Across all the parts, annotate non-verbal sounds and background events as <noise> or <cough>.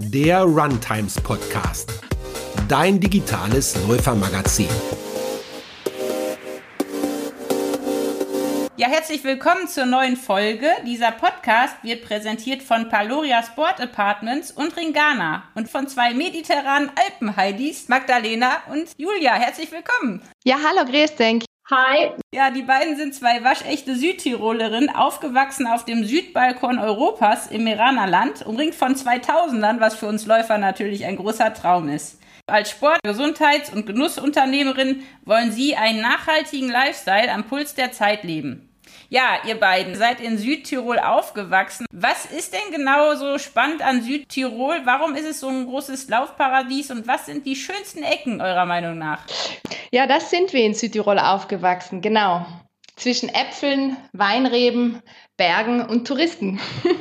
der Runtimes Podcast. Dein digitales Läufermagazin. Ja, herzlich willkommen zur neuen Folge. Dieser Podcast wird präsentiert von Paloria Sport Apartments und Ringana und von zwei mediterranen Alpenheidis, Magdalena und Julia. Herzlich willkommen. Ja, hallo, grüß denk. Hi. Ja, die beiden sind zwei waschechte Südtirolerinnen, aufgewachsen auf dem Südbalkon Europas im Meranerland, umringt von 2000ern, was für uns Läufer natürlich ein großer Traum ist. Als Sport-, Gesundheits- und Genussunternehmerin wollen sie einen nachhaltigen Lifestyle am Puls der Zeit leben. Ja, ihr beiden seid in Südtirol aufgewachsen. Was ist denn genau so spannend an Südtirol? Warum ist es so ein großes Laufparadies und was sind die schönsten Ecken eurer Meinung nach? Ja, das sind wir in Südtirol aufgewachsen, genau. Zwischen Äpfeln, Weinreben, Bergen und Touristen. <laughs>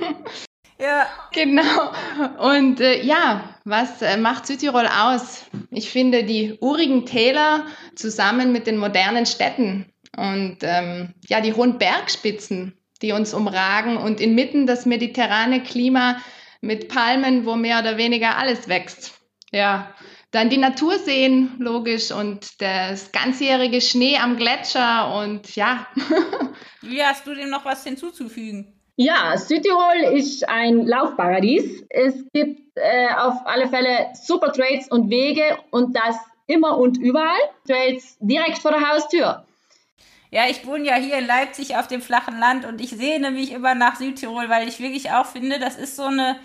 Ja. Genau. Und äh, ja, was äh, macht Südtirol aus? Ich finde die urigen Täler zusammen mit den modernen Städten und ähm, ja, die hohen Bergspitzen, die uns umragen und inmitten das mediterrane Klima mit Palmen, wo mehr oder weniger alles wächst. Ja, dann die Natur sehen, logisch, und das ganzjährige Schnee am Gletscher und ja. <laughs> Wie hast du dem noch was hinzuzufügen? Ja, Südtirol ist ein Laufparadies. Es gibt äh, auf alle Fälle super Trails und Wege und das immer und überall. Trails direkt vor der Haustür. Ja, ich wohne ja hier in Leipzig auf dem flachen Land und ich sehne mich immer nach Südtirol, weil ich wirklich auch finde, das ist so eine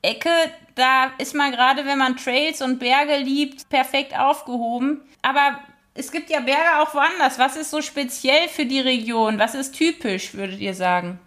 Ecke, da ist man gerade, wenn man Trails und Berge liebt, perfekt aufgehoben. Aber es gibt ja Berge auch woanders. Was ist so speziell für die Region? Was ist typisch, würdet ihr sagen?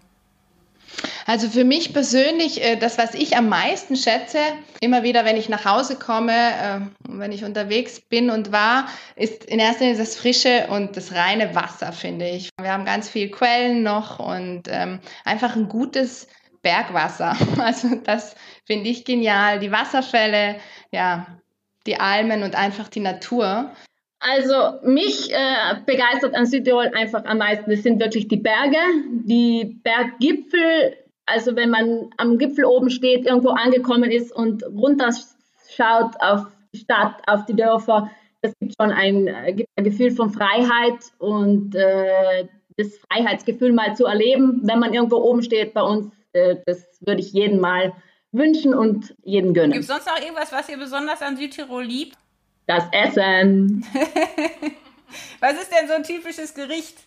Also für mich persönlich, äh, das, was ich am meisten schätze, immer wieder, wenn ich nach Hause komme, äh, wenn ich unterwegs bin und war, ist in erster Linie das frische und das reine Wasser, finde ich. Wir haben ganz viele Quellen noch und ähm, einfach ein gutes Bergwasser. <laughs> Also das finde ich genial. Die Wasserfälle, ja, die Almen und einfach die Natur. Also mich äh, begeistert an Südtirol einfach am meisten. Es sind wirklich die Berge, die Berggipfel, also wenn man am Gipfel oben steht, irgendwo angekommen ist und runterschaut auf die Stadt, auf die Dörfer, das gibt schon ein, äh, gibt ein Gefühl von Freiheit und äh, das Freiheitsgefühl mal zu erleben, wenn man irgendwo oben steht bei uns, äh, das würde ich jedem mal wünschen und jeden gönnen. Gibt es sonst noch irgendwas, was ihr besonders an Südtirol liebt? Das Essen. <laughs> was ist denn so ein typisches Gericht?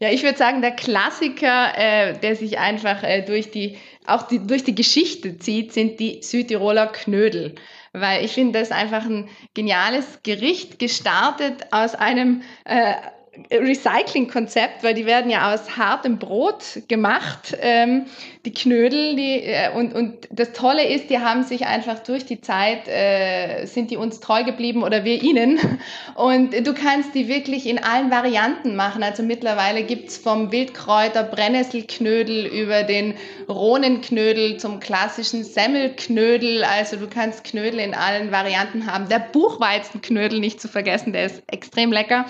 Ja, ich würde sagen, der Klassiker, äh, der sich einfach äh, durch die, auch die, durch die Geschichte zieht, sind die Südtiroler Knödel. Weil ich finde das einfach ein geniales Gericht, gestartet aus einem äh, Recycling-Konzept, weil die werden ja aus hartem Brot gemacht, ähm, die Knödel. Die, äh, und, und das Tolle ist, die haben sich einfach durch die Zeit, äh, sind die uns treu geblieben oder wir ihnen. Und du kannst die wirklich in allen Varianten machen. Also mittlerweile gibt's vom Wildkräuter Brennnesselknödel über den Rohnenknödel zum klassischen Semmelknödel. Also du kannst Knödel in allen Varianten haben. Der Buchweizenknödel nicht zu vergessen, der ist extrem lecker.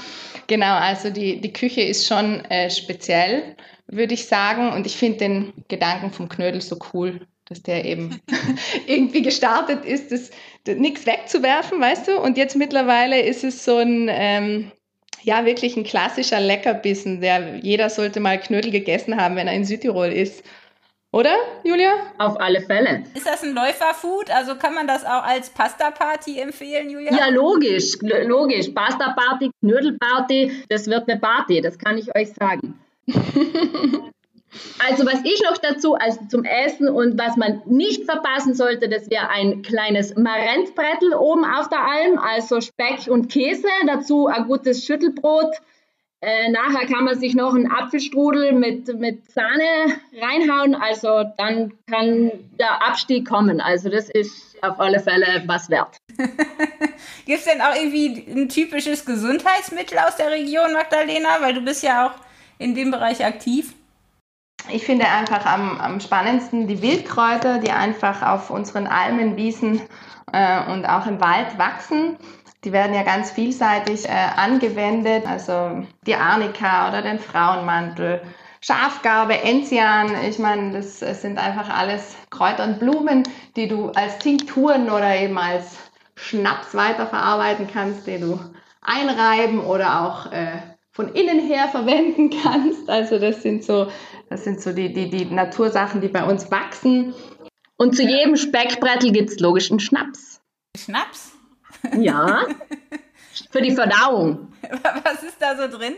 Genau, also die, die Küche ist schon äh, speziell, würde ich sagen. Und ich finde den Gedanken vom Knödel so cool, dass der eben <laughs> irgendwie gestartet ist, das, das nichts wegzuwerfen, weißt du? Und jetzt mittlerweile ist es so ein, ähm, ja, wirklich ein klassischer Leckerbissen. Der, jeder sollte mal Knödel gegessen haben, wenn er in Südtirol ist. Oder, Julia? Auf alle Fälle. Ist das ein Läuferfood? Also kann man das auch als Pasta-Party empfehlen, Julia? Ja, logisch, logisch. Pasta-Party, Knödelparty, das wird eine Party, das kann ich euch sagen. <laughs> also was ich noch dazu, also zum Essen und was man nicht verpassen sollte, das wäre ein kleines Marenzbrettel oben auf der Alm, also Speck und Käse, dazu ein gutes Schüttelbrot, äh, nachher kann man sich noch einen Apfelstrudel mit, mit Sahne reinhauen. Also dann kann der Abstieg kommen. Also das ist auf alle Fälle was wert. <laughs> Gibt es denn auch irgendwie ein typisches Gesundheitsmittel aus der Region, Magdalena? Weil du bist ja auch in dem Bereich aktiv. Ich finde einfach am, am spannendsten die Wildkräuter, die einfach auf unseren Almen, Wiesen äh, und auch im Wald wachsen. Die werden ja ganz vielseitig äh, angewendet, also die Arnika oder den Frauenmantel, Schafgarbe, Enzian. Ich meine, das, das sind einfach alles Kräuter und Blumen, die du als Tinkturen oder eben als Schnaps weiterverarbeiten kannst, den du einreiben oder auch äh, von innen her verwenden <laughs> kannst. Also das sind so, das sind so die, die, die Natursachen, die bei uns wachsen. Und zu jedem Speckbrettel gibt es logisch einen Schnaps. Schnaps? Ja. <laughs> Für die Verdauung. Was ist da so drin?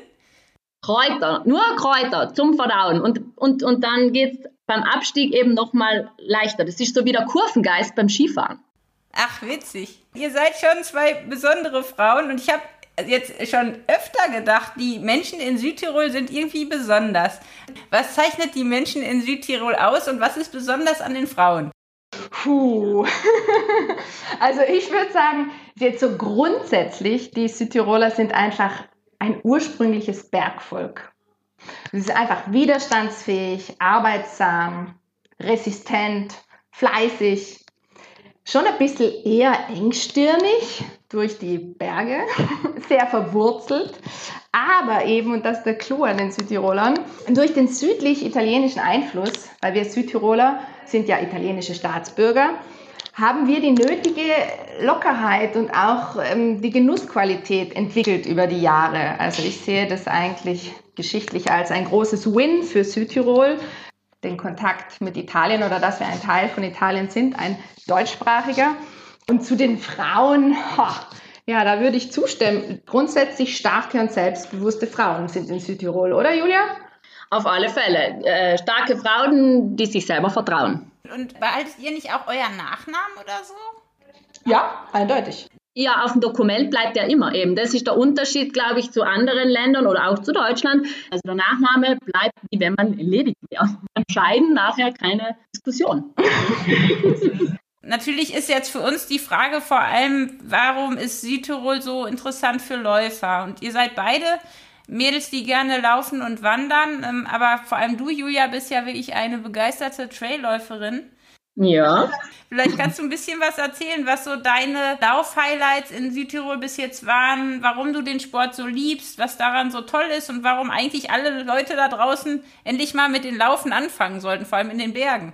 Kräuter, nur Kräuter zum Verdauen. Und, und, und dann geht es beim Abstieg eben nochmal leichter. Das ist so wie der Kurvengeist beim Skifahren. Ach, witzig. Ihr seid schon zwei besondere Frauen und ich habe jetzt schon öfter gedacht, die Menschen in Südtirol sind irgendwie besonders. Was zeichnet die Menschen in Südtirol aus und was ist besonders an den Frauen? Puh. <laughs> Also ich würde sagen, jetzt so grundsätzlich, die Südtiroler sind einfach ein ursprüngliches Bergvolk. Sie sind einfach widerstandsfähig, arbeitsam, resistent, fleißig, schon ein bisschen eher engstirnig durch die Berge, <laughs> sehr verwurzelt, aber eben, und das ist der Clou an den Südtirolern, durch den südlich-italienischen Einfluss, weil wir Südtiroler sind ja italienische Staatsbürger, haben wir die nötige Lockerheit und auch ähm, die Genussqualität entwickelt über die Jahre. Also ich sehe das eigentlich geschichtlich als ein großes Win für Südtirol, den Kontakt mit Italien oder dass wir ein Teil von Italien sind, ein deutschsprachiger. Und zu den Frauen, ja, da würde ich zustimmen. Grundsätzlich starke und selbstbewusste Frauen sind in Südtirol, oder Julia? Auf alle Fälle. Äh, starke Frauen, die sich selber vertrauen. Und behaltet ihr nicht auch euren Nachnamen oder so? Ja, eindeutig. Ja, auf dem Dokument bleibt er immer eben. Das ist der Unterschied, glaube ich, zu anderen Ländern oder auch zu Deutschland. Also der Nachname bleibt, wie wenn man ledig wäre. Entscheiden nachher keine Diskussion. <laughs> Natürlich ist jetzt für uns die Frage vor allem, warum ist Südtirol so interessant für Läufer? Und ihr seid beide Mädels, die gerne laufen und wandern, ähm, aber vor allem du, Julia, bist ja wirklich eine begeisterte Trailläuferin. Ja. Vielleicht kannst du ein bisschen was erzählen, was so deine Lauf-Highlights in Südtirol bis jetzt waren, warum du den Sport so liebst, was daran so toll ist und warum eigentlich alle Leute da draußen endlich mal mit den Laufen anfangen sollten, vor allem in den Bergen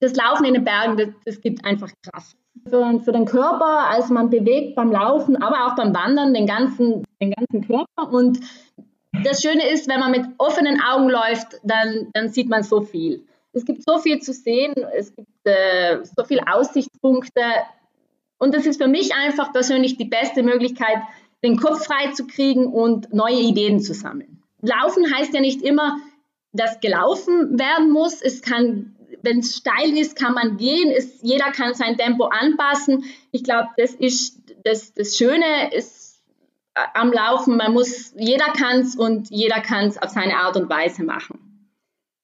das Laufen in den Bergen, das, das gibt einfach Kraft. Für, für, den Körper, also man bewegt beim Laufen, aber auch beim Wandern den ganzen, den ganzen Körper. Und das Schöne ist, wenn man mit offenen Augen läuft, dann, dann sieht man so viel. Es gibt so viel zu sehen, es gibt äh, so viele Aussichtspunkte. Und das ist für mich einfach persönlich die beste Möglichkeit, den Kopf frei zu kriegen und neue Ideen zu sammeln. Laufen heißt ja nicht immer, dass gelaufen werden muss. Es kann wenn es steil ist, kann man gehen. Es, jeder kann sein Tempo anpassen. Ich glaube, das ist das, das Schöne ist äh, am Laufen. Man muss, jeder kann es und jeder kann es auf seine Art und Weise machen.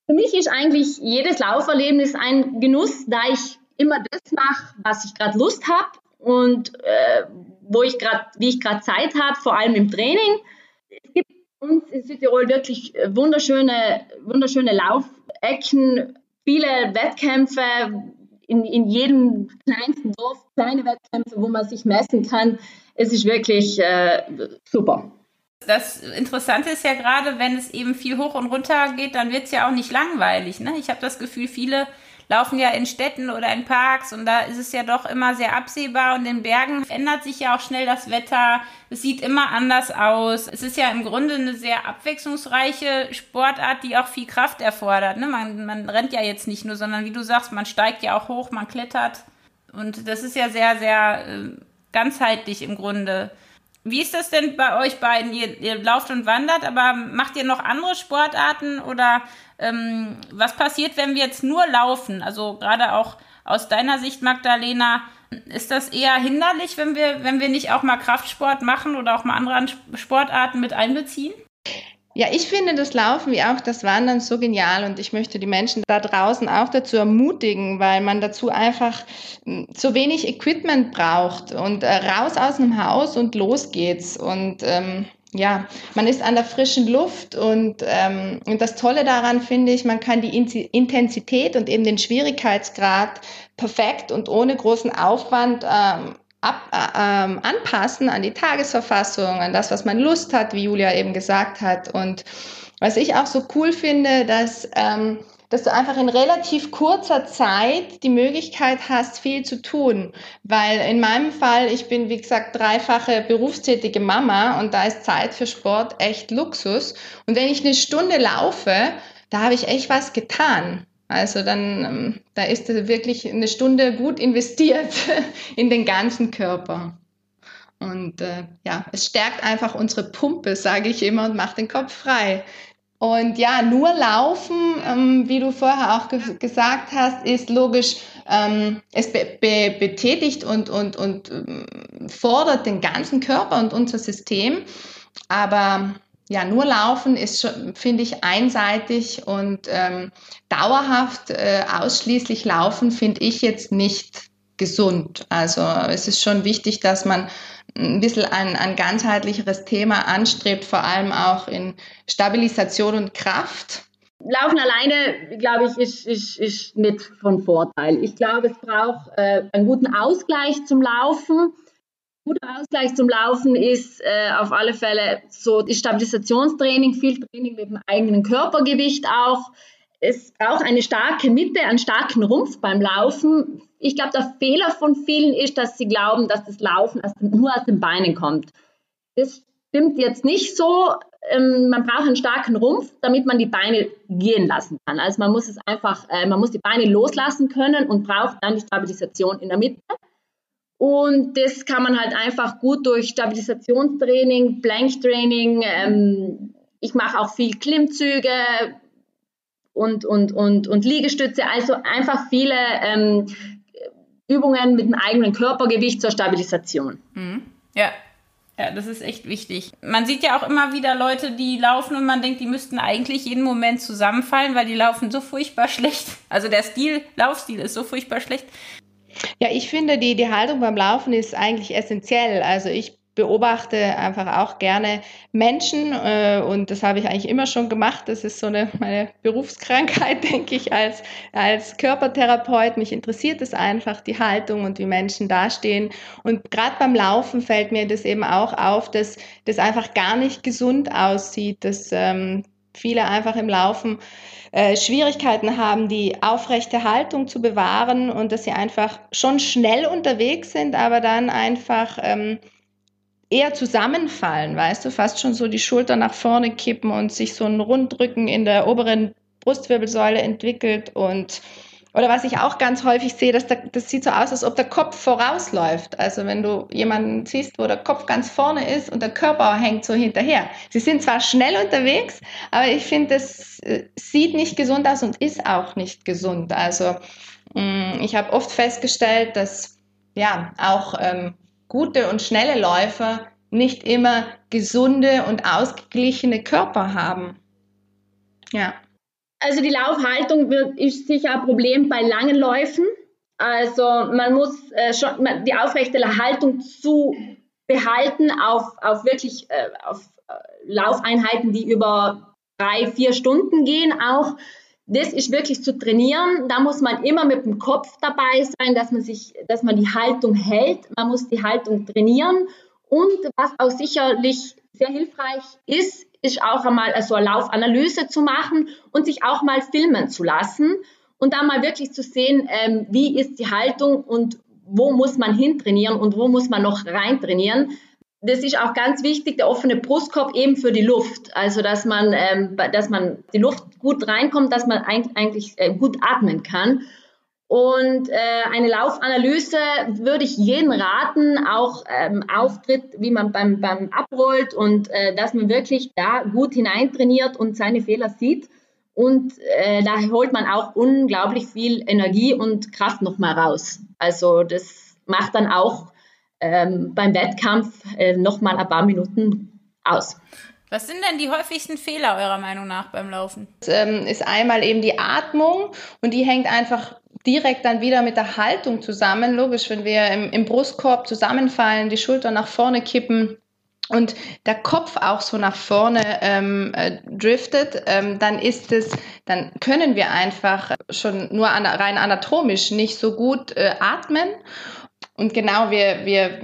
Für mich ist eigentlich jedes Lauferlebnis ein Genuss, da ich immer das mache, was ich gerade Lust habe und äh, wo ich gerade, wie ich gerade Zeit habe, vor allem im Training. Es gibt uns in Südtirol wirklich wunderschöne, wunderschöne Laufecken, viele Wettkämpfe in, in jedem kleinsten Dorf, kleine Wettkämpfe, wo man sich messen kann. Es ist wirklich äh, super. Das Interessante ist ja gerade, wenn es eben viel hoch und runter geht, dann wird es ja auch nicht langweilig. Ne? Ich habe das Gefühl, viele laufen ja in Städten oder in Parks und da ist es ja doch immer sehr absehbar und in Bergen ändert sich ja auch schnell das Wetter. Es sieht immer anders aus. Es ist ja im Grunde eine sehr abwechslungsreiche Sportart, die auch viel Kraft erfordert. Ne? Man, man rennt ja jetzt nicht nur, sondern wie du sagst, man steigt ja auch hoch, man klettert. Und das ist ja sehr, sehr äh, ganzheitlich im Grunde. Wie ist das denn bei euch beiden? Ihr, ihr lauft und wandert, aber macht ihr noch andere Sportarten oder ähm, was passiert, wenn wir jetzt nur laufen? Also gerade auch aus deiner Sicht, Magdalena, ist das eher hinderlich, wenn wir, wenn wir nicht auch mal Kraftsport machen oder auch mal andere Sportarten mit einbeziehen? Ja, ich finde das Laufen wie auch das Wandern so genial und ich möchte die Menschen da draußen auch dazu ermutigen, weil man dazu einfach hm, so wenig Equipment braucht und äh, raus aus dem Haus und los geht's und ähm, ja, man ist an der frischen Luft und, ähm, und das Tolle daran finde ich, man kann die Intensität und eben den Schwierigkeitsgrad perfekt und ohne großen Aufwand ähm, ab, äh, ähm, anpassen an die Tagesverfassung, an das, was man Lust hat, wie Julia eben gesagt hat. Und was ich auch so cool finde, dass, ähm, dass du einfach in relativ kurzer Zeit die Möglichkeit hast, viel zu tun. Weil in meinem Fall, ich bin, wie gesagt, dreifache berufstätige Mama und da ist Zeit für Sport echt Luxus. Und wenn ich eine Stunde laufe, da habe ich echt was getan. Also dann, ähm, da ist wirklich eine Stunde gut investiert <laughs> in den ganzen Körper. Und äh, ja, es stärkt einfach unsere Pumpe, sage ich immer, und macht den Kopf frei. Und ja, nur laufen, ähm, wie du vorher auch ge gesagt hast, ist logisch, ähm, es be be betätigt und, und, und ähm, fordert den ganzen Körper und unser System. Aber ja, nur laufen ist, finde ich, einseitig und ähm, dauerhaft äh, ausschließlich laufen finde ich jetzt nicht gesund. Also es ist schon wichtig, dass man ein bisschen ein, ein ganzheitlicheres Thema anstrebt, vor allem auch in Stabilisation und Kraft. Laufen alleine, glaube ich, ist, ist, ist nicht von Vorteil. Ich glaube, es braucht äh, einen guten Ausgleich zum Laufen guter Ausgleich zum Laufen ist äh, auf alle Fälle so Stabilisationstraining, viel Training mit dem eigenen Körpergewicht auch. Es braucht eine starke Mitte, einen starken Rumpf beim Laufen. Ich glaube, der Fehler von vielen ist, dass sie glauben, dass das Laufen aus dem, nur aus den Beinen kommt. Das stimmt jetzt nicht so. Ähm, man braucht einen starken Rumpf, damit man die Beine gehen lassen kann. Also man muss es einfach, äh, man muss die Beine loslassen können und braucht dann die Stabilisation in der Mitte. Und das kann man halt einfach gut durch Stabilisationstraining, Blanktraining. Ähm, ich mache auch viel Klimmzüge und, und, und, und Liegestütze. Also einfach viele ähm, Übungen mit dem eigenen Körpergewicht zur Stabilisation. Mhm. Ja. Ja, das ist echt wichtig. Man sieht ja auch immer wieder Leute, die laufen und man denkt, die müssten eigentlich jeden Moment zusammenfallen, weil die laufen so furchtbar schlecht. Also der Stil, Laufstil ist so furchtbar schlecht. Ja, ich finde, die, die Haltung beim Laufen ist eigentlich essentiell. Also ich beobachte einfach auch gerne Menschen äh, und das habe ich eigentlich immer schon gemacht. Das ist so eine meine Berufskrankheit, <laughs> denke ich, als, als Körpertherapeut. Mich interessiert es einfach, die Haltung und wie Menschen dastehen. Und gerade beim Laufen fällt mir das eben auch auf, dass das einfach gar nicht gesund aussieht, dass ähm, viele einfach im Laufen äh, Schwierigkeiten haben, die aufrechte Haltung zu bewahren und dass sie einfach schon schnell unterwegs sind, aber dann einfach ähm, eher zusammenfallen, weißt du, fast schon so die Schulter nach vorne kippen und sich so ein Rundrücken in der oberen Brustwirbelsäule entwickelt und oder was ich auch ganz häufig sehe, dass der, das sieht so aus, als ob der Kopf vorausläuft. Also wenn du jemanden siehst, wo der Kopf ganz vorne ist und der Körper hängt so hinterher. Sie sind zwar schnell unterwegs, aber ich finde, das äh, sieht nicht gesund aus und ist auch nicht gesund. Also mm, ich habe oft festgestellt, dass ja auch ähm, gute und schnelle Läufer nicht immer gesunde und ausgeglichene Körper haben. Ja. Also die Laufhaltung wird, ist sicher ein Problem bei langen Läufen. Also man muss äh, schon die aufrechte Haltung zu behalten auf, auf wirklich äh, auf äh, Laufeinheiten, die über drei, vier Stunden gehen auch. Das ist wirklich zu trainieren. Da muss man immer mit dem Kopf dabei sein, dass man sich, dass man die Haltung hält. Man muss die Haltung trainieren. Und was auch sicherlich sehr hilfreich ist, ist auch einmal so eine Laufanalyse zu machen und sich auch mal filmen zu lassen und da mal wirklich zu sehen, ähm, wie ist die Haltung und wo muss man hintrainieren und wo muss man noch reintrainieren. Das ist auch ganz wichtig, der offene Brustkorb eben für die Luft. Also, dass man, ähm, dass man die Luft gut reinkommt, dass man eigentlich äh, gut atmen kann. Und äh, eine Laufanalyse würde ich jeden raten, auch ähm, Auftritt, wie man beim, beim abrollt und äh, dass man wirklich da gut hineintrainiert und seine Fehler sieht. Und äh, da holt man auch unglaublich viel Energie und Kraft nochmal raus. Also das macht dann auch ähm, beim Wettkampf äh, nochmal ein paar Minuten aus. Was sind denn die häufigsten Fehler eurer Meinung nach beim Laufen? Das ähm, ist einmal eben die Atmung und die hängt einfach direkt dann wieder mit der Haltung zusammen. Logisch, wenn wir im, im Brustkorb zusammenfallen, die Schulter nach vorne kippen, und der Kopf auch so nach vorne ähm, äh, driftet, ähm, dann ist es, dann können wir einfach schon nur an, rein anatomisch nicht so gut äh, atmen. Und genau, wir, wir,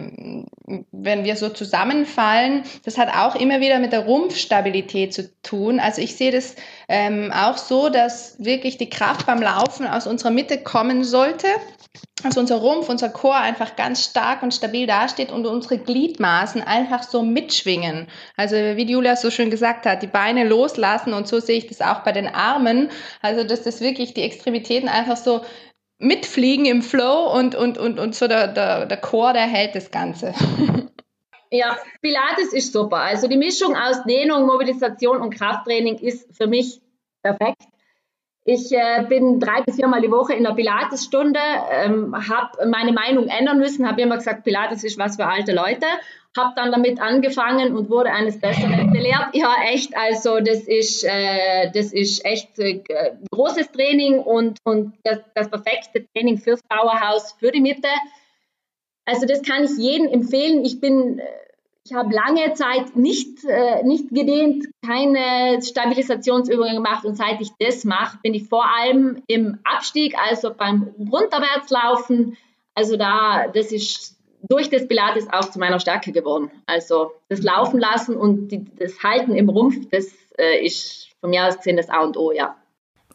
wenn wir so zusammenfallen, das hat auch immer wieder mit der Rumpfstabilität zu tun. Also ich sehe das ähm, auch so, dass wirklich die Kraft beim Laufen aus unserer Mitte kommen sollte. Also unser Rumpf, unser Chor einfach ganz stark und stabil dasteht und unsere Gliedmaßen einfach so mitschwingen. Also wie Julia so schön gesagt hat, die Beine loslassen und so sehe ich das auch bei den Armen. Also dass das wirklich die Extremitäten einfach so mitfliegen im Flow und, und, und, und so der, der, der Chor, der hält das Ganze. <laughs> Ja, Pilates ist super. Also die Mischung aus Dehnung, Mobilisation und Krafttraining ist für mich perfekt. Ich äh, bin drei bis viermal die Woche in der Pilatesstunde, ähm, habe meine Meinung ändern müssen, habe immer gesagt, Pilates ist was für alte Leute habe dann damit angefangen und wurde eines Besseren belehrt. Ja, echt, also das ist, äh, das ist echt äh, großes Training und, und das, das perfekte Training fürs Powerhouse, für die Mitte. Also das kann ich jedem empfehlen. Ich bin, ich habe lange Zeit nicht, äh, nicht gedehnt, keine Stabilisationsübungen gemacht und seit ich das mache, bin ich vor allem im Abstieg, also beim Runterwärtslaufen. Also da, das ist durch das Pilates auch zu meiner Stärke geworden. Also das Laufen lassen und die, das Halten im Rumpf, das äh, ist von mir aus gesehen das A und O, ja.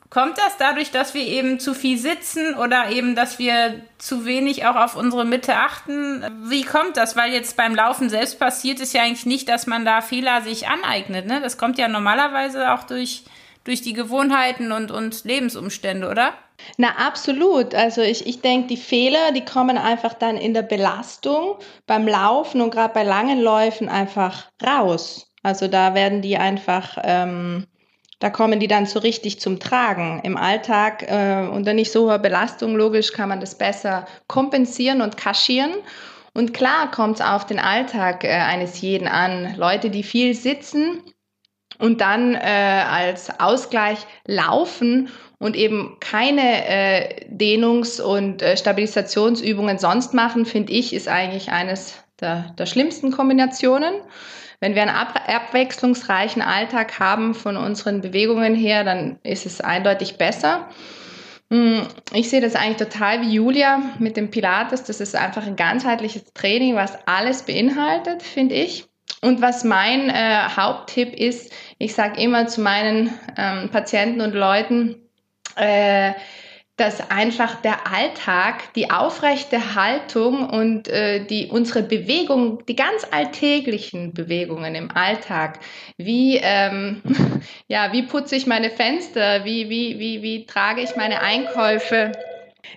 Kommt das dadurch, dass wir eben zu viel sitzen oder eben, dass wir zu wenig auch auf unsere Mitte achten? Wie kommt das? Weil jetzt beim Laufen selbst passiert es ja eigentlich nicht, dass man da Fehler sich aneignet. Ne? Das kommt ja normalerweise auch durch, durch die Gewohnheiten und, und Lebensumstände, oder? Na, absolut. Also ich, ich denke, die Fehler, die kommen einfach dann in der Belastung beim Laufen und gerade bei langen Läufen einfach raus. Also da werden die einfach, ähm, da kommen die dann so richtig zum Tragen. Im Alltag äh, unter nicht so hoher Belastung, logisch, kann man das besser kompensieren und kaschieren. Und klar kommt es auf den Alltag äh, eines jeden an. Leute, die viel sitzen und dann äh, als Ausgleich laufen und eben keine äh, Dehnungs- und äh, Stabilisationsübungen sonst machen, finde ich, ist eigentlich eines der, der schlimmsten Kombinationen. Wenn wir einen ab abwechslungsreichen Alltag haben von unseren Bewegungen her, dann ist es eindeutig besser. Hm, ich sehe das eigentlich total wie Julia mit dem Pilates. Das ist einfach ein ganzheitliches Training, was alles beinhaltet, finde ich. Und was mein äh, Haupttipp ist, ich sage immer zu meinen ähm, Patienten und Leuten, äh, dass einfach der Alltag, die aufrechte Haltung und äh, die unsere Bewegung, die ganz alltäglichen Bewegungen im Alltag, wie ähm, <laughs> ja, wie putze ich meine Fenster, wie wie wie wie trage ich meine Einkäufe,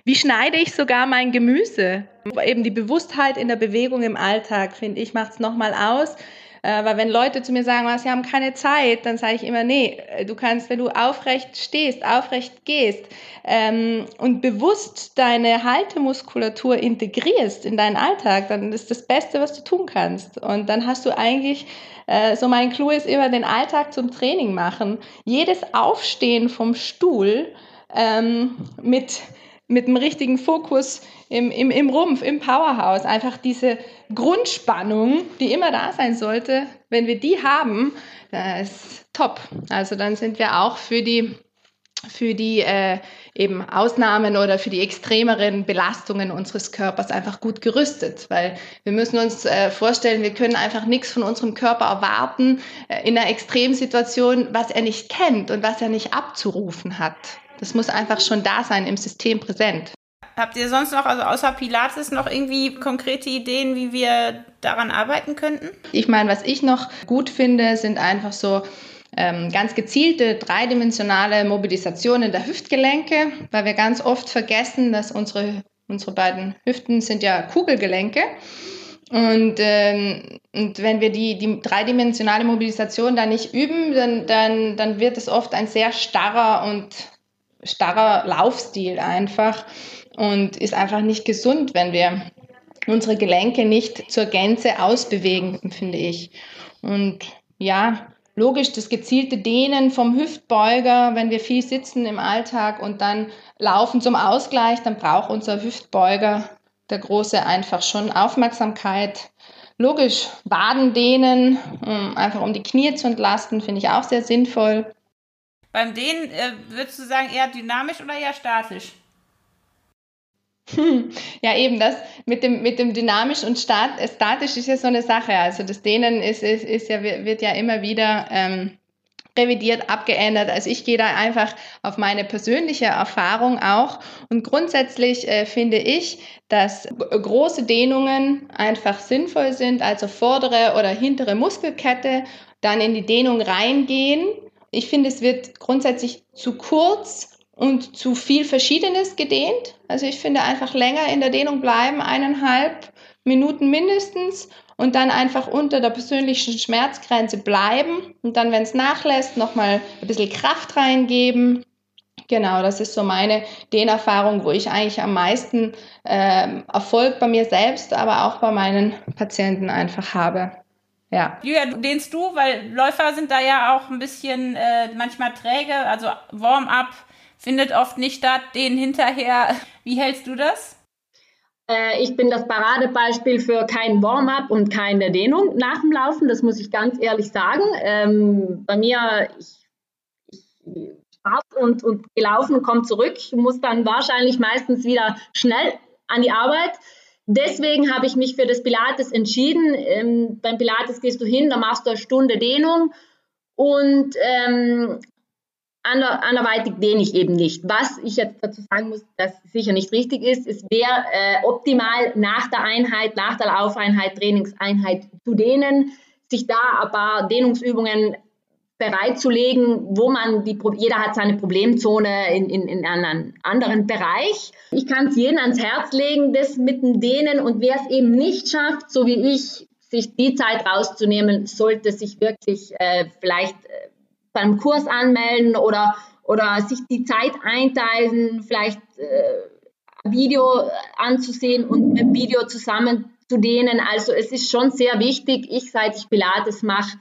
wie schneide ich sogar mein Gemüse? Eben die Bewusstheit in der Bewegung im Alltag, finde ich, macht es nochmal aus. Äh, weil wenn Leute zu mir sagen, oh, sie haben keine Zeit, dann sage ich immer, nee, du kannst, wenn du aufrecht stehst, aufrecht gehst ähm, und bewusst deine Haltemuskulatur integrierst in deinen Alltag, dann ist das Beste, was du tun kannst. Und dann hast du eigentlich, äh, so mein Clou ist immer, den Alltag zum Training machen. Jedes Aufstehen vom Stuhl ähm, mit mit dem richtigen Fokus im, im, im Rumpf, im Powerhouse. Einfach diese Grundspannung, die immer da sein sollte, wenn wir die haben, das ist top. Also dann sind wir auch für die, für die äh, eben Ausnahmen oder für die extremeren Belastungen unseres Körpers einfach gut gerüstet, weil wir müssen uns äh, vorstellen, wir können einfach nichts von unserem Körper erwarten äh, in einer Extremsituation, was er nicht kennt und was er nicht abzurufen hat. Das muss einfach schon da sein, im System präsent. Habt ihr sonst noch, also außer Pilates, noch irgendwie konkrete Ideen, wie wir daran arbeiten könnten? Ich meine, was ich noch gut finde, sind einfach so ähm, ganz gezielte dreidimensionale Mobilisationen der Hüftgelenke, weil wir ganz oft vergessen, dass unsere, unsere beiden Hüften sind ja Kugelgelenke. Und, ähm, und wenn wir die, die dreidimensionale Mobilisation da nicht üben, dann, dann, dann wird es oft ein sehr starrer und starrer Laufstil einfach und ist einfach nicht gesund, wenn wir unsere Gelenke nicht zur Gänze ausbewegen, finde ich. Und ja, logisch, das gezielte Dehnen vom Hüftbeuger, wenn wir viel sitzen im Alltag und dann laufen zum Ausgleich, dann braucht unser Hüftbeuger, der große, einfach schon Aufmerksamkeit. Logisch, Waden dehnen, einfach um die Knie zu entlasten, finde ich auch sehr sinnvoll. Beim Dehnen äh, würdest du sagen eher dynamisch oder eher statisch? Ja, eben das mit dem, mit dem dynamisch und stat, statisch ist ja so eine Sache. Also das Dehnen ist, ist, ist ja, wird ja immer wieder ähm, revidiert, abgeändert. Also ich gehe da einfach auf meine persönliche Erfahrung auch. Und grundsätzlich äh, finde ich, dass große Dehnungen einfach sinnvoll sind, also vordere oder hintere Muskelkette, dann in die Dehnung reingehen. Ich finde, es wird grundsätzlich zu kurz und zu viel Verschiedenes gedehnt. Also ich finde einfach länger in der Dehnung bleiben, eineinhalb Minuten mindestens und dann einfach unter der persönlichen Schmerzgrenze bleiben und dann, wenn es nachlässt, nochmal ein bisschen Kraft reingeben. Genau, das ist so meine Dehnerfahrung, wo ich eigentlich am meisten äh, Erfolg bei mir selbst, aber auch bei meinen Patienten einfach habe. Ja. Julia, dehnst du, weil Läufer sind da ja auch ein bisschen äh, manchmal träge, also Warm-up findet oft nicht statt, den hinterher. <laughs> Wie hältst du das? Äh, ich bin das Paradebeispiel für kein Warm-up und keine Dehnung nach dem Laufen, das muss ich ganz ehrlich sagen. Ähm, bei mir, ich, ich und, und gelaufen und komme zurück, muss dann wahrscheinlich meistens wieder schnell an die Arbeit. Deswegen habe ich mich für das Pilates entschieden. Ähm, beim Pilates gehst du hin, da machst du eine Stunde Dehnung und ähm, ander, anderweitig dehne ich eben nicht. Was ich jetzt dazu sagen muss, dass sicher nicht richtig ist, es wäre äh, optimal nach der Einheit, nach der Laufeinheit, Trainingseinheit zu dehnen, sich da ein paar Dehnungsübungen bereitzulegen, wo man die, jeder hat seine Problemzone in, in, in einem anderen Bereich. Ich kann es jedem ans Herz legen, das mit dem Dehnen und wer es eben nicht schafft, so wie ich, sich die Zeit rauszunehmen, sollte sich wirklich äh, vielleicht äh, beim Kurs anmelden oder, oder sich die Zeit einteilen, vielleicht äh, Video anzusehen und mit Video zusammen zu dehnen. Also es ist schon sehr wichtig. Ich, seit ich Pilates mache,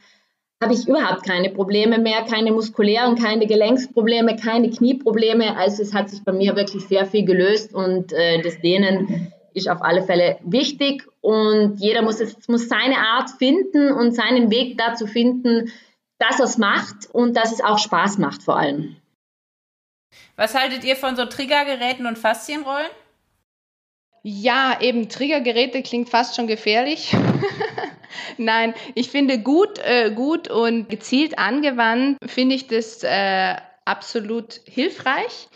habe ich überhaupt keine Probleme mehr, keine muskulären, keine Gelenksprobleme, keine Knieprobleme. Also es hat sich bei mir wirklich sehr viel gelöst und äh, das Dehnen ist auf alle Fälle wichtig und jeder muss es muss seine Art finden und seinen Weg dazu finden, dass es macht und dass es auch Spaß macht vor allem. Was haltet ihr von so Triggergeräten und Faszienrollen? Ja, eben Triggergeräte klingt fast schon gefährlich. <laughs> Nein, ich finde gut, äh, gut und gezielt angewandt finde ich das äh, absolut hilfreich.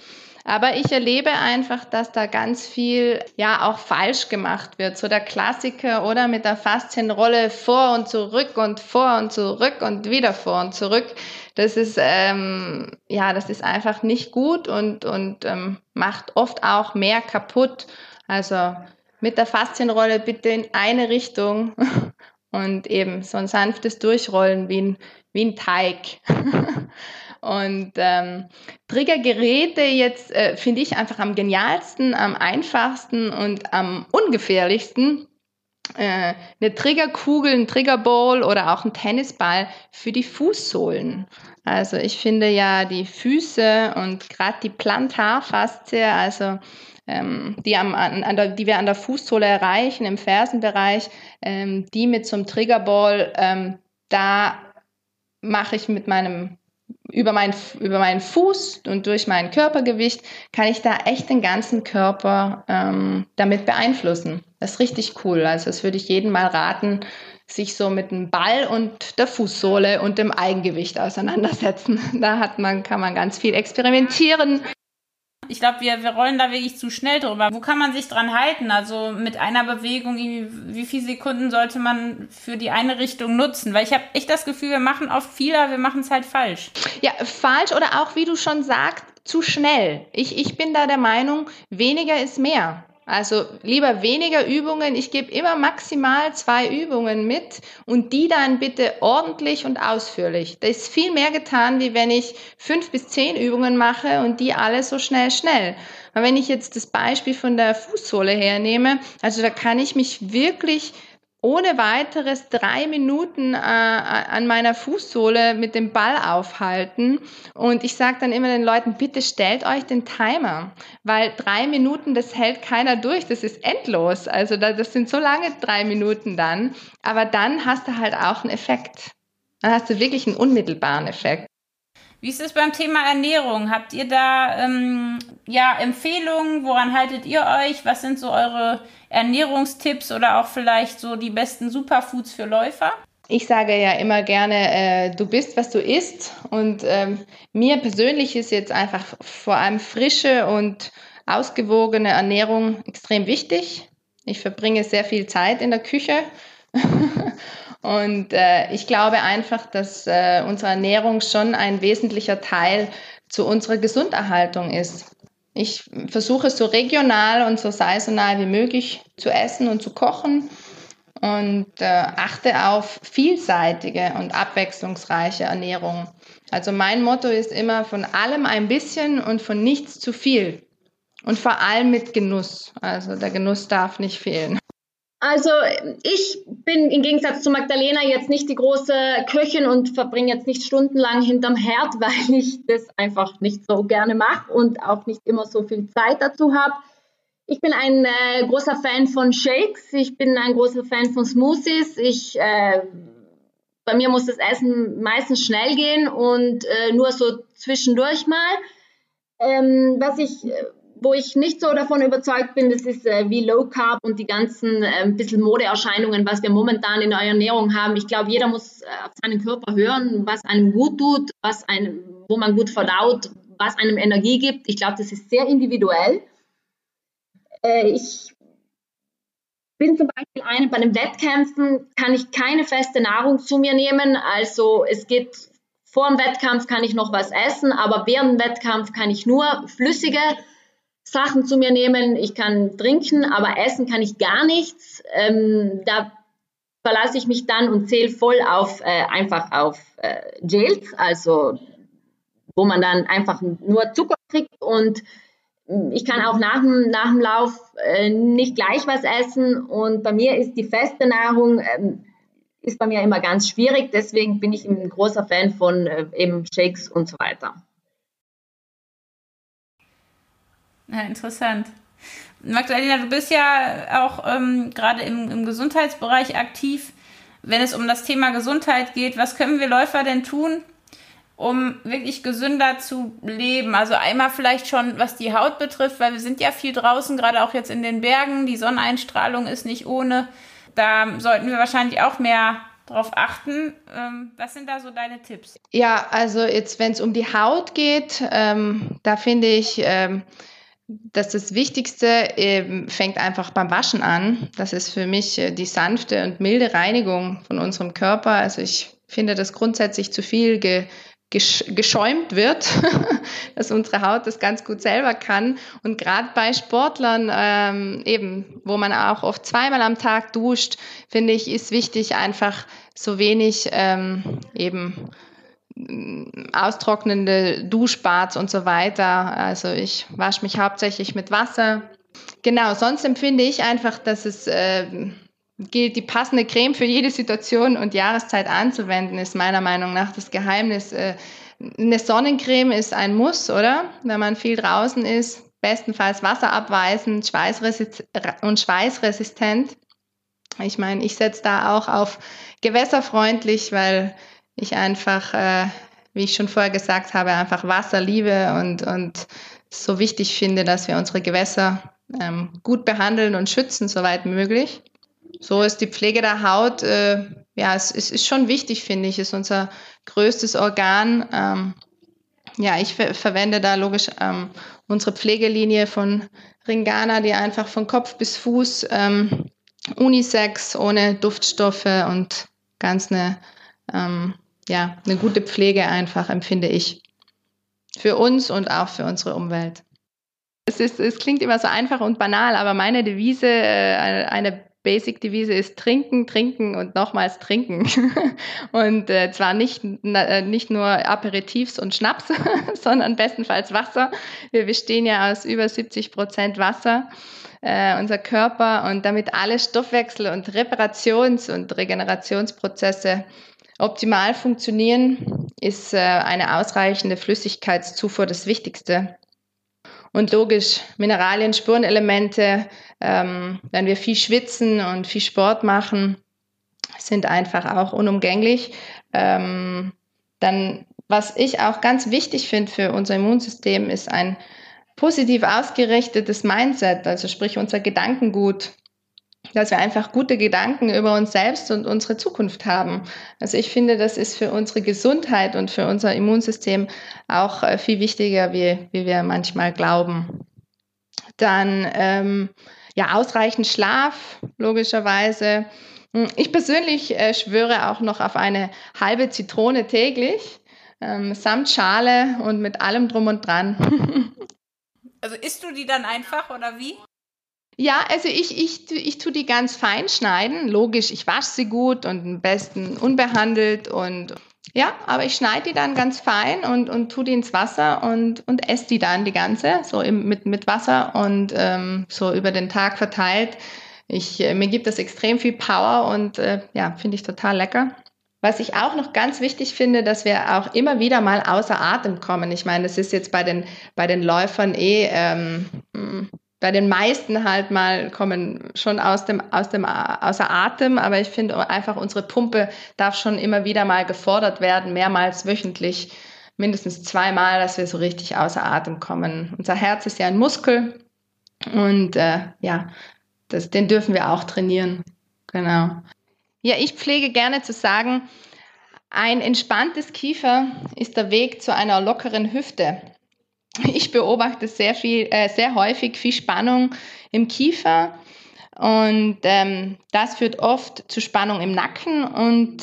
Aber ich erlebe einfach, dass da ganz viel ja auch falsch gemacht wird. So der Klassiker oder mit der Faszienrolle vor und zurück und vor und zurück und wieder vor und zurück. Das ist ähm, ja, das ist einfach nicht gut und und ähm, macht oft auch mehr kaputt. Also mit der Faszienrolle bitte in eine Richtung <laughs> und eben so ein sanftes Durchrollen wie ein, wie ein Teig. <laughs> Und ähm, Triggergeräte jetzt äh, finde ich einfach am genialsten, am einfachsten und am ungefährlichsten. Äh, eine Triggerkugel, ein Triggerball oder auch ein Tennisball für die Fußsohlen. Also ich finde ja die Füße und gerade die Plantarfaszie, also ähm, die, am, an, an der, die wir an der Fußsohle erreichen, im Fersenbereich, ähm, die mit einem Triggerball, ähm, da mache ich mit meinem über, mein, über meinen Fuß und durch mein Körpergewicht kann ich da echt den ganzen Körper ähm, damit beeinflussen. Das ist richtig cool. Also das würde ich jedem mal raten, sich so mit dem Ball und der Fußsohle und dem Eigengewicht auseinandersetzen. <laughs> Da hat man, kann man ganz viel experimentieren. Ich glaube, wir, wir rollen da wirklich zu schnell drüber. Wo kann man sich dran halten? Also mit einer Bewegung, wie viele Sekunden sollte man für die eine Richtung nutzen? Weil ich habe echt das Gefühl, wir machen oft viel, aber wir machen es halt falsch. Ja, falsch oder auch, wie du schon sagst, zu schnell. Ich, ich bin da der Meinung, weniger ist mehr. Also lieber weniger Übungen. Ich gebe immer maximal zwei Übungen mit und die dann bitte ordentlich und ausführlich. Da ist viel mehr getan, wie wenn ich fünf bis zehn Übungen mache und die alle so schnell, schnell. Aber wenn ich jetzt das Beispiel von der Fußsohle hernehme, also da kann ich mich wirklich ohne weiteres drei Minuten äh, an meiner Fußsohle mit dem Ball aufhalten. Und ich sage dann immer den Leuten, bitte stellt euch den Timer, weil drei Minuten, das hält keiner durch, das ist endlos. Also das sind so lange drei Minuten dann. Aber dann hast du halt auch einen Effekt. Dann hast du wirklich einen unmittelbaren Effekt. Wie ist es beim Thema Ernährung? Habt ihr da ähm, ja Empfehlungen? Woran haltet ihr euch? Was sind so eure Ernährungstipps oder auch vielleicht so die besten Superfoods für Läufer? Ich sage ja immer gerne, äh, du bist, was du isst. Und ähm, mir persönlich ist jetzt einfach vor allem frische und ausgewogene Ernährung extrem wichtig. Ich verbringe sehr viel Zeit in der Küche. <laughs> und äh, ich glaube einfach, dass äh, unsere Ernährung schon ein wesentlicher Teil zu unserer Gesunderhaltung ist. Ich versuche so regional und so saisonal wie möglich zu essen und zu kochen und äh, achte auf vielseitige und abwechslungsreiche Ernährung. Also mein Motto ist immer von allem ein bisschen und von nichts zu viel. Und vor allem mit Genuss. Also der Genuss darf nicht fehlen. Also ich bin im Gegensatz zu Magdalena jetzt nicht die große Köchin und verbringe jetzt nicht stundenlang hinterm Herd, <laughs> weil ich das einfach nicht so gerne mache und auch nicht immer so viel Zeit dazu habe. Ich bin ein äh, großer Fan von Shakes, ich bin ein großer Fan von Smoothies. Ich, äh, bei mir muss das Essen meistens schnell gehen und äh, nur so zwischendurch mal. Ähm, was ich äh, wo ich nicht so davon überzeugt bin, das ist äh, wie Low Carb und die ganzen äh, bisschen Modeerscheinungen, was wir momentan in der Ernährung haben. Ich glaube, jeder muss äh, auf seinen Körper hören, was einem gut tut, was einem, wo man gut verdaut, was einem Energie gibt. Ich glaube, das ist sehr individuell. Äh, ich bin zum Beispiel eine, bei den Wettkämpfen kann ich keine feste Nahrung zu mir nehmen. Also es geht vor dem Wettkampf kann ich noch was essen, aber während dem Wettkampf kann ich nur flüssige Sachen zu mir nehmen. Ich kann trinken, aber essen kann ich gar nichts. Ähm, da verlasse ich mich dann und zähle voll auf äh, einfach auf äh, Gels, also wo man dann einfach nur Zucker kriegt und ich kann auch nach dem, nach dem Lauf äh, nicht gleich was essen und bei mir ist die feste Nahrung ähm, ist bei mir immer ganz schwierig, deswegen bin ich ein großer Fan von äh, eben Shakes und so weiter. Ja, interessant. Magdalena, du bist ja auch ähm, gerade im, im Gesundheitsbereich aktiv. Wenn es um das Thema Gesundheit geht, was können wir Läufer denn tun, um wirklich gesünder zu leben? Also einmal vielleicht schon, was die Haut betrifft, weil wir sind ja viel draußen, gerade auch jetzt in den Bergen. Die Sonneneinstrahlung ist nicht ohne. Da sollten wir wahrscheinlich auch mehr darauf achten. Ähm, was sind da so deine Tipps? Ja, also jetzt, wenn es um die Haut geht, ähm, da finde ich, ähm, dass das Wichtigste ähm, fängt einfach beim Waschen an. Das ist für mich äh, die sanfte und milde Reinigung von unserem Körper. Also ich finde, dass grundsätzlich zu viel ge, gesch, geschäumt wird, <laughs> dass unsere Haut das ganz gut selber kann. Und gerade bei Sportlern, ähm, eben, wo man auch oft zweimal am Tag duscht, finde ich, ist wichtig, einfach so wenig ähm, eben austrocknende Duschbads und so weiter. Also ich wasche mich hauptsächlich mit Wasser. Genau, sonst empfinde ich einfach, dass es äh, gilt, die passende Creme für jede Situation und Jahreszeit anzuwenden, ist meiner Meinung nach das Geheimnis. Äh, eine Sonnencreme ist ein Muss, oder? Wenn man viel draußen ist, bestenfalls wasserabweisend und schweißresistent. Ich meine, ich setze da auch auf gewässerfreundlich, weil ich einfach, äh, wie ich schon vorher gesagt habe, einfach Wasser liebe und, und so wichtig finde, dass wir unsere Gewässer ähm, gut behandeln und schützen, soweit möglich. So ist die Pflege der Haut, äh, ja, es, es, ist schon wichtig, finde ich, ist unser größtes Organ. Ähm, ja, ich ver verwende da logisch ähm, unsere Pflegelinie von Ringana, die einfach von Kopf bis Fuß ähm, Unisex, ohne Duftstoffe und ganz eine ähm, ja, eine gute Pflege einfach, empfinde ich. Für uns und auch für unsere Umwelt. Es, ist, es klingt immer so einfach und banal, aber meine Devise, äh, eine Basic-Devise ist trinken, trinken und nochmals trinken. <laughs> und äh, zwar nicht, äh, nicht nur Aperitifs und Schnaps, <laughs> sondern bestenfalls Wasser. Wir bestehen ja aus über 70 Prozent Wasser, äh, unser Körper. Und damit alle Stoffwechsel- und Reparations- und Regenerationsprozesse optimal funktionieren, ist äh, eine ausreichende Flüssigkeitszufuhr das Wichtigste. Und logisch, Mineralien, Spurenelemente, ähm, wenn wir viel schwitzen und viel Sport machen, sind einfach auch unumgänglich. Ähm, dann was ich auch ganz wichtig finde für unser Immunsystem, ist ein positiv ausgerichtetes Mindset, also sprich unser Gedankengut, dass wir einfach gute Gedanken über uns selbst und unsere Zukunft haben. Also ich finde, das ist für unsere Gesundheit und für unser Immunsystem auch äh, viel wichtiger, wie, wie wir manchmal glauben. Dann ähm, ja ausreichend Schlaf, logischerweise. Hm, ich persönlich äh, schwöre auch noch auf eine halbe Zitrone täglich, ähm, samt Schale und mit allem drum und dran. <laughs> also isst du die dann einfach oder wie? Ja, also ich, ich, ich tue die ganz fein schneiden. Logisch, ich wasche sie gut und am besten unbehandelt und ja, aber ich schneide die dann ganz fein und, und tue die ins Wasser und, und esse die dann die ganze, so im, mit, mit Wasser und ähm, so über den Tag verteilt. Ich, äh, mir gibt das extrem viel Power und äh, ja, finde ich total lecker. Was ich auch noch ganz wichtig finde, dass wir auch immer wieder mal außer Atem kommen. Ich meine, das ist jetzt bei den, bei den Läufern eh ähm, bei den meisten halt mal kommen schon aus dem, aus dem, außer Atem, aber ich finde einfach unsere Pumpe darf schon immer wieder mal gefordert werden, mehrmals wöchentlich, mindestens zweimal, dass wir so richtig außer Atem kommen. Unser Herz ist ja ein Muskel und äh, ja, das, den dürfen wir auch trainieren. Genau. Ja, ich pflege gerne zu sagen, ein entspanntes Kiefer ist der Weg zu einer lockeren Hüfte. Ich beobachte sehr viel, äh, sehr häufig viel Spannung im Kiefer und ähm, das führt oft zu Spannung im Nacken und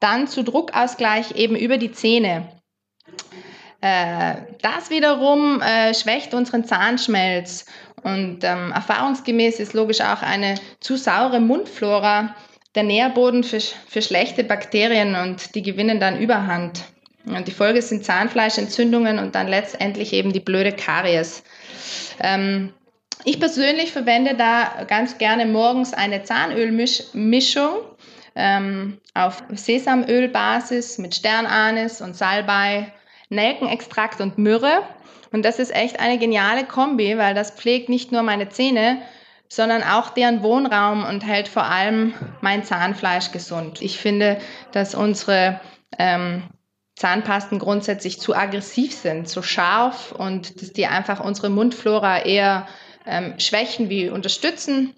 dann zu Druckausgleich eben über die Zähne. Äh, das wiederum äh, schwächt unseren Zahnschmelz und ähm, erfahrungsgemäß ist logisch auch eine zu saure Mundflora der Nährboden für, für schlechte Bakterien und die gewinnen dann Überhand. Und die Folge sind Zahnfleischentzündungen und dann letztendlich eben die blöde Karies. Ähm, ich persönlich verwende da ganz gerne morgens eine Zahnölmischung ähm, auf Sesamölbasis mit Sternanis und Salbei, Nelkenextrakt und Myrrhe. Und das ist echt eine geniale Kombi, weil das pflegt nicht nur meine Zähne, sondern auch deren Wohnraum und hält vor allem mein Zahnfleisch gesund. Ich finde, dass unsere ähm, Zahnpasten grundsätzlich zu aggressiv sind, zu scharf und dass die einfach unsere Mundflora eher ähm, schwächen wie unterstützen.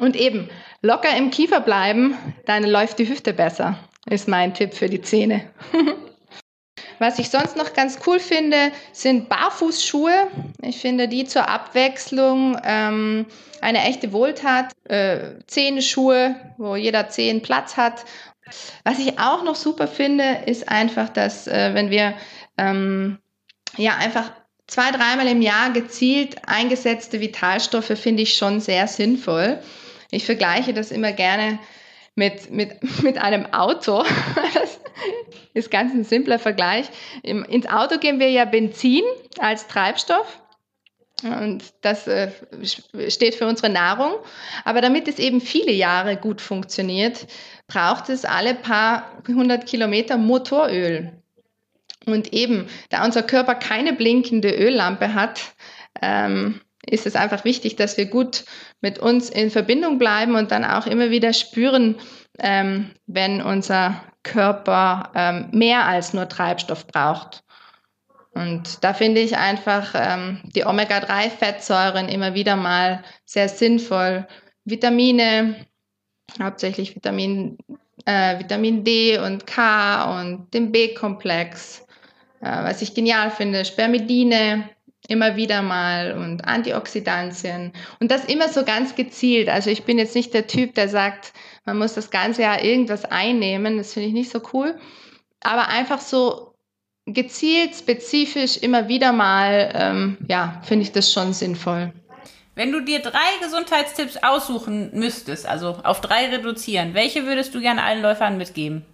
Und eben locker im Kiefer bleiben, dann läuft die Hüfte besser, ist mein Tipp für die Zähne. <laughs> Was ich sonst noch ganz cool finde, sind Barfußschuhe. Ich finde die zur Abwechslung ähm, eine echte Wohltat. Äh, Zehenschuhe, wo jeder Zehen Platz hat was ich auch noch super finde, ist einfach, dass äh, wenn wir ähm, ja einfach zwei, dreimal im Jahr gezielt eingesetzte Vitalstoffe finde ich schon sehr sinnvoll. Ich vergleiche das immer gerne mit, mit, <laughs> mit einem Auto. <laughs> Das ist ganz ein simpler Vergleich. Ins Auto geben wir ja Benzin als Treibstoff. Und das äh, steht für unsere Nahrung. Aber damit es eben viele Jahre gut funktioniert, braucht es alle paar hundert Kilometer Motoröl. Und eben, da unser Körper keine blinkende Öllampe hat, ähm, ist es einfach wichtig, dass wir gut mit uns in Verbindung bleiben und dann auch immer wieder spüren, ähm, wenn unser Körper ähm, mehr als nur Treibstoff braucht. Und da finde ich einfach ähm, die Omega-3-Fettsäuren immer wieder mal sehr sinnvoll. Vitamine, hauptsächlich Vitamin, äh, Vitamin D und K und den B-Komplex. Äh, was ich genial finde, Spermidine immer wieder mal und Antioxidantien. Und das immer so ganz gezielt. Also ich bin jetzt nicht der Typ, der sagt, man muss das ganze Jahr irgendwas einnehmen. Das finde ich nicht so cool. Aber einfach so gezielt, spezifisch immer wieder mal, ähm, ja, finde ich das schon sinnvoll. Wenn du dir drei Gesundheitstipps aussuchen müsstest, also auf drei reduzieren, welche würdest du gerne allen Läufern mitgeben?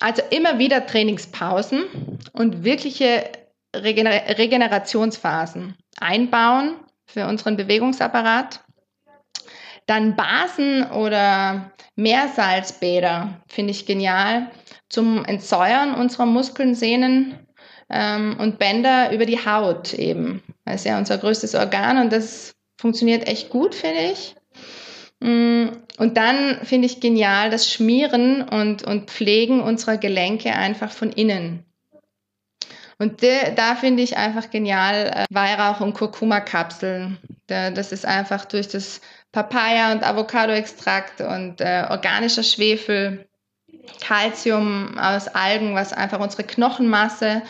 Also immer wieder Trainingspausen und wirkliche Regener Regenerationsphasen einbauen für unseren Bewegungsapparat. Dann Basen oder Meersalzbäder finde ich genial zum Entsäuern unserer Muskeln, Sehnen ähm, und Bänder über die Haut eben. Das ist ja unser größtes Organ und das funktioniert echt gut, finde ich. Mm, und dann finde ich genial das Schmieren und, und Pflegen unserer Gelenke einfach von innen. Und de, da finde ich einfach genial äh, Weihrauch und Kurkuma-Kapseln. Das ist einfach durch das Papaya- und Avocado-Extrakt und äh, organischer Schwefel, Kalzium aus Algen, was einfach unsere Knochenmasse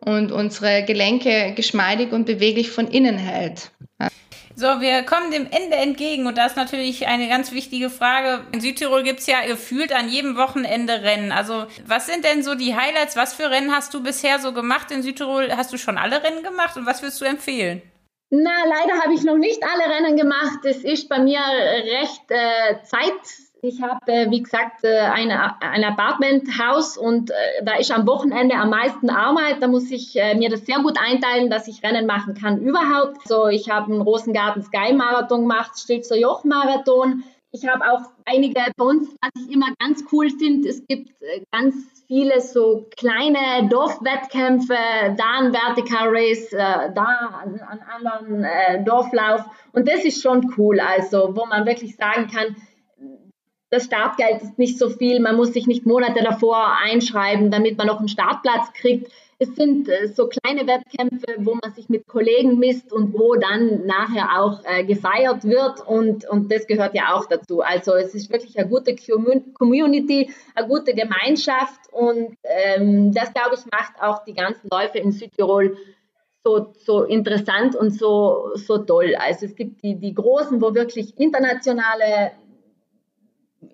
und unsere Gelenke geschmeidig und beweglich von innen hält. So, wir kommen dem Ende entgegen und da ist natürlich eine ganz wichtige Frage. In Südtirol gibt es ja gefühlt an jedem Wochenende Rennen. Also was sind denn so die Highlights? Was für Rennen hast du bisher so gemacht in Südtirol? Hast du schon alle Rennen gemacht und was würdest du empfehlen? Na, leider habe ich noch nicht alle Rennen gemacht. Es ist bei mir recht äh, Zeit ich habe, äh, wie gesagt, äh, eine, ein Apartmenthaus und äh, da ist am Wochenende am meisten Arbeit. Da muss ich mir das sehr gut einteilen, dass ich Rennen machen kann überhaupt. So, ich habe einen Rosengarten Sky Marathon gemacht, Stilzer Joch Marathon. Ich habe auch einige bei was ich immer ganz cool finde. Es gibt ganz viele so kleine Dorfwettkämpfe, da ein Vertical Race, da einen anderen Dorflauf. Und das ist schon cool, also wo man wirklich sagen kann, das Startgeld ist nicht so viel, man muss sich nicht Monate davor einschreiben, damit man noch einen Startplatz kriegt. Es sind äh, so kleine Wettkämpfe, wo man sich mit Kollegen misst und wo dann nachher auch äh, gefeiert wird und, und das gehört ja auch dazu. Also es ist wirklich eine gute Community, eine gute Gemeinschaft und ähm, das, glaube ich, macht auch die ganzen Läufe in Südtirol so, so interessant und so, so toll. Also es gibt die, die großen, wo wirklich internationale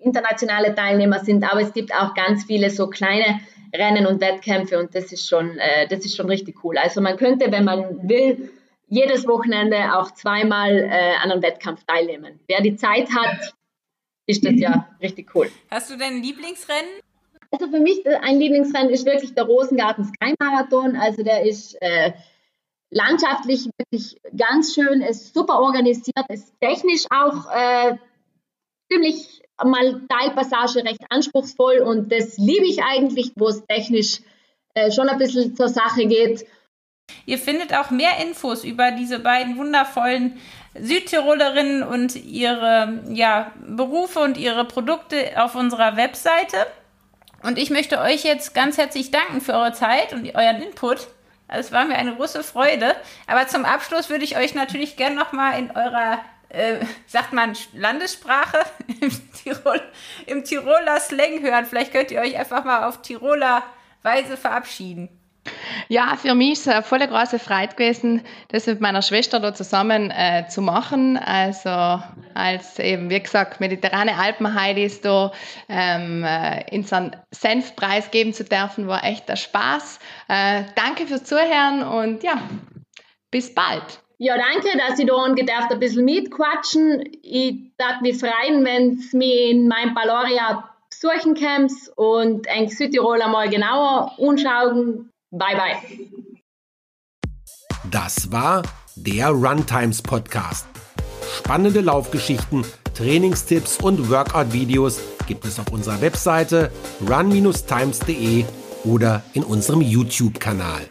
internationale Teilnehmer sind, aber es gibt auch ganz viele so kleine Rennen und Wettkämpfe und das ist schon, äh, das ist schon richtig cool. Also man könnte, wenn man will, jedes Wochenende auch zweimal äh, an einem Wettkampf teilnehmen. Wer die Zeit hat, ist das ja <laughs> richtig cool. Hast du denn ein Lieblingsrennen? Also für mich äh, ein Lieblingsrennen ist wirklich der Rosengarten Sky Marathon. Also der ist äh, landschaftlich wirklich ganz schön, ist super organisiert, ist technisch auch äh, ziemlich mal Teilpassage recht anspruchsvoll und das liebe ich eigentlich, wo es technisch äh, schon ein bisschen zur Sache geht. Ihr findet auch mehr Infos über diese beiden wundervollen Südtirolerinnen und ihre ja, Berufe und ihre Produkte auf unserer Webseite. Und ich möchte euch jetzt ganz herzlich danken für eure Zeit und euren Input. Es war mir eine große Freude. Aber zum Abschluss würde ich euch natürlich gerne nochmal in eurer äh, sagt man Landessprache <laughs> im, Tirol, im Tiroler Slang hören. Vielleicht könnt ihr euch einfach mal auf Tiroler Weise verabschieden. Ja, für mich ist es eine voll große Freude gewesen, das mit meiner Schwester da zusammen äh, zu machen. Also als eben, wie gesagt, mediterrane Alpenheidis da ähm, äh, in so einen Senfpreis geben zu dürfen, war echt ein Spaß. Äh, danke fürs Zuhören und ja, bis bald. Ja, danke, dass ich da angedarf ein bisschen mitquatschen. Ich darf mich freuen, wenn es mich in meinem Paloria besuchen kommt und ein Südtirol einmal genauer anschauen. Bye, bye. Das war der Runtimes Podcast. Spannende Laufgeschichten, Trainingstipps und Workout-Videos gibt es auf unserer Webseite run-times.de oder in unserem YouTube-Kanal.